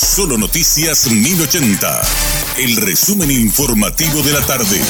Solo Noticias 1080. El resumen informativo de la tarde.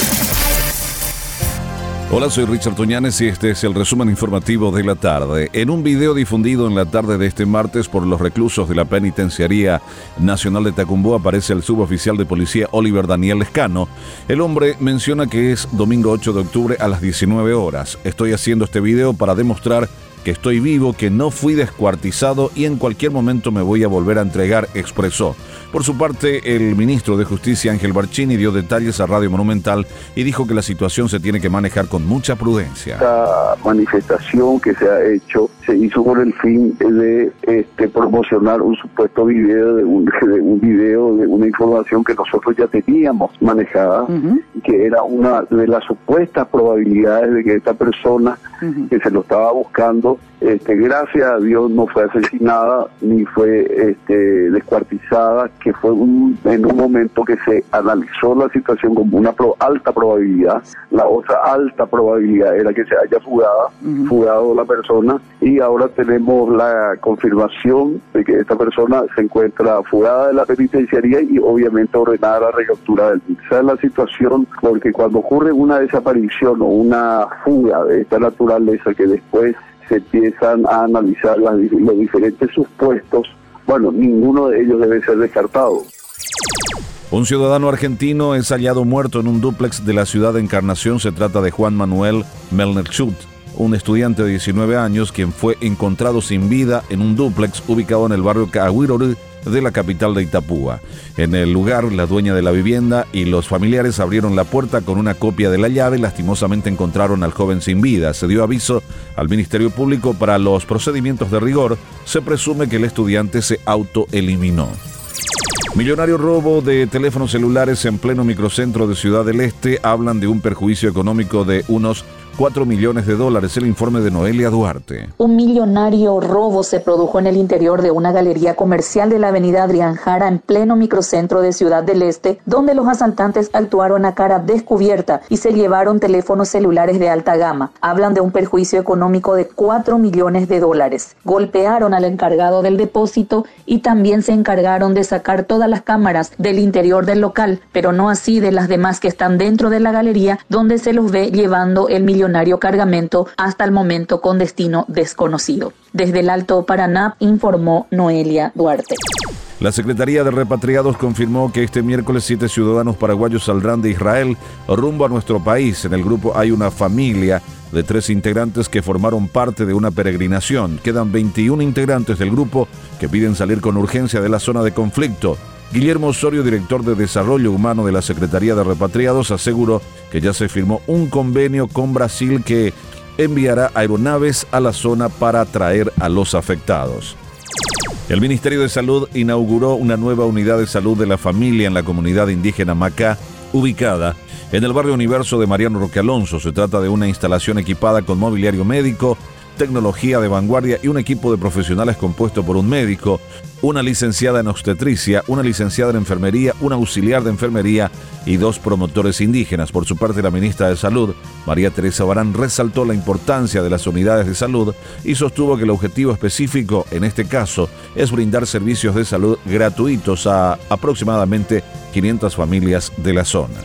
Hola, soy Richard Toñanes y este es el resumen informativo de la tarde. En un video difundido en la tarde de este martes por los reclusos de la Penitenciaría Nacional de Tacumbó aparece el suboficial de policía Oliver Daniel Lescano. El hombre menciona que es domingo 8 de octubre a las 19 horas. Estoy haciendo este video para demostrar estoy vivo, que no fui descuartizado y en cualquier momento me voy a volver a entregar, expresó. Por su parte, el ministro de Justicia Ángel Barcini dio detalles a Radio Monumental y dijo que la situación se tiene que manejar con mucha prudencia. Esta manifestación que se ha hecho se hizo con el fin de este, promocionar un supuesto video de un, video de una información que nosotros ya teníamos manejada, que era una de las supuestas probabilidades de que esta persona que se lo estaba buscando este, gracias a Dios no fue asesinada ni fue este, descuartizada, que fue en un momento que se analizó la situación como una alta probabilidad. La otra alta probabilidad era que se haya fugado, fugado la persona y ahora tenemos la confirmación de que esta persona se encuentra fugada de la penitenciaría y obviamente ordenada la recaptura del Esa es la situación porque cuando ocurre una desaparición o una fuga de esta naturaleza que después se empiezan a analizar los diferentes supuestos, bueno, ninguno de ellos debe ser descartado. Un ciudadano argentino es hallado muerto en un dúplex de la ciudad de Encarnación. Se trata de Juan Manuel Melnerchut, un estudiante de 19 años quien fue encontrado sin vida en un dúplex ubicado en el barrio Cahuirorú de la capital de Itapúa. En el lugar, la dueña de la vivienda y los familiares abrieron la puerta con una copia de la llave y lastimosamente encontraron al joven sin vida. Se dio aviso al Ministerio Público para los procedimientos de rigor. Se presume que el estudiante se autoeliminó. Millonario robo de teléfonos celulares en pleno microcentro de Ciudad del Este hablan de un perjuicio económico de unos 4 millones de dólares. El informe de Noelia Duarte. Un millonario robo se produjo en el interior de una galería comercial de la avenida Adrián Jara en pleno microcentro de Ciudad del Este, donde los asaltantes actuaron a cara descubierta y se llevaron teléfonos celulares de alta gama. Hablan de un perjuicio económico de 4 millones de dólares. Golpearon al encargado del depósito y también se encargaron de sacar las cámaras del interior del local, pero no así de las demás que están dentro de la galería, donde se los ve llevando el millonario cargamento hasta el momento con destino desconocido. Desde el Alto Paraná informó Noelia Duarte. La Secretaría de Repatriados confirmó que este miércoles siete ciudadanos paraguayos saldrán de Israel rumbo a nuestro país. En el grupo hay una familia de tres integrantes que formaron parte de una peregrinación. Quedan 21 integrantes del grupo que piden salir con urgencia de la zona de conflicto. Guillermo Osorio, director de Desarrollo Humano de la Secretaría de Repatriados, aseguró que ya se firmó un convenio con Brasil que enviará aeronaves a la zona para atraer a los afectados. El Ministerio de Salud inauguró una nueva unidad de salud de la familia en la comunidad indígena Macá, ubicada en el barrio Universo de Mariano Roque Alonso. Se trata de una instalación equipada con mobiliario médico, tecnología de vanguardia y un equipo de profesionales compuesto por un médico, una licenciada en obstetricia, una licenciada en enfermería, un auxiliar de enfermería y dos promotores indígenas. Por su parte, la ministra de Salud, María Teresa Barán, resaltó la importancia de las unidades de salud y sostuvo que el objetivo específico en este caso es brindar servicios de salud gratuitos a aproximadamente 500 familias de la zona.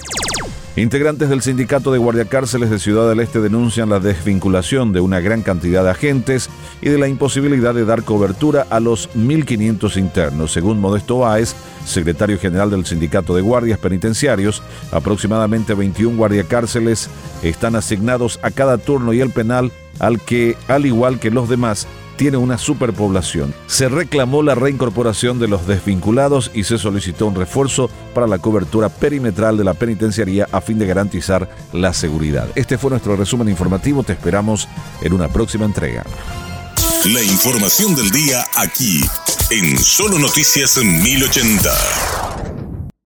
Integrantes del sindicato de guardiacárceles de Ciudad del Este denuncian la desvinculación de una gran cantidad de agentes y de la imposibilidad de dar cobertura a los 1.500 internos. Según Modesto Báez, secretario general del sindicato de guardias penitenciarios, aproximadamente 21 guardiacárceles están asignados a cada turno y el penal al que, al igual que los demás, tiene una superpoblación. Se reclamó la reincorporación de los desvinculados y se solicitó un refuerzo para la cobertura perimetral de la penitenciaría a fin de garantizar la seguridad. Este fue nuestro resumen informativo. Te esperamos en una próxima entrega. La información del día aquí, en Solo Noticias 1080.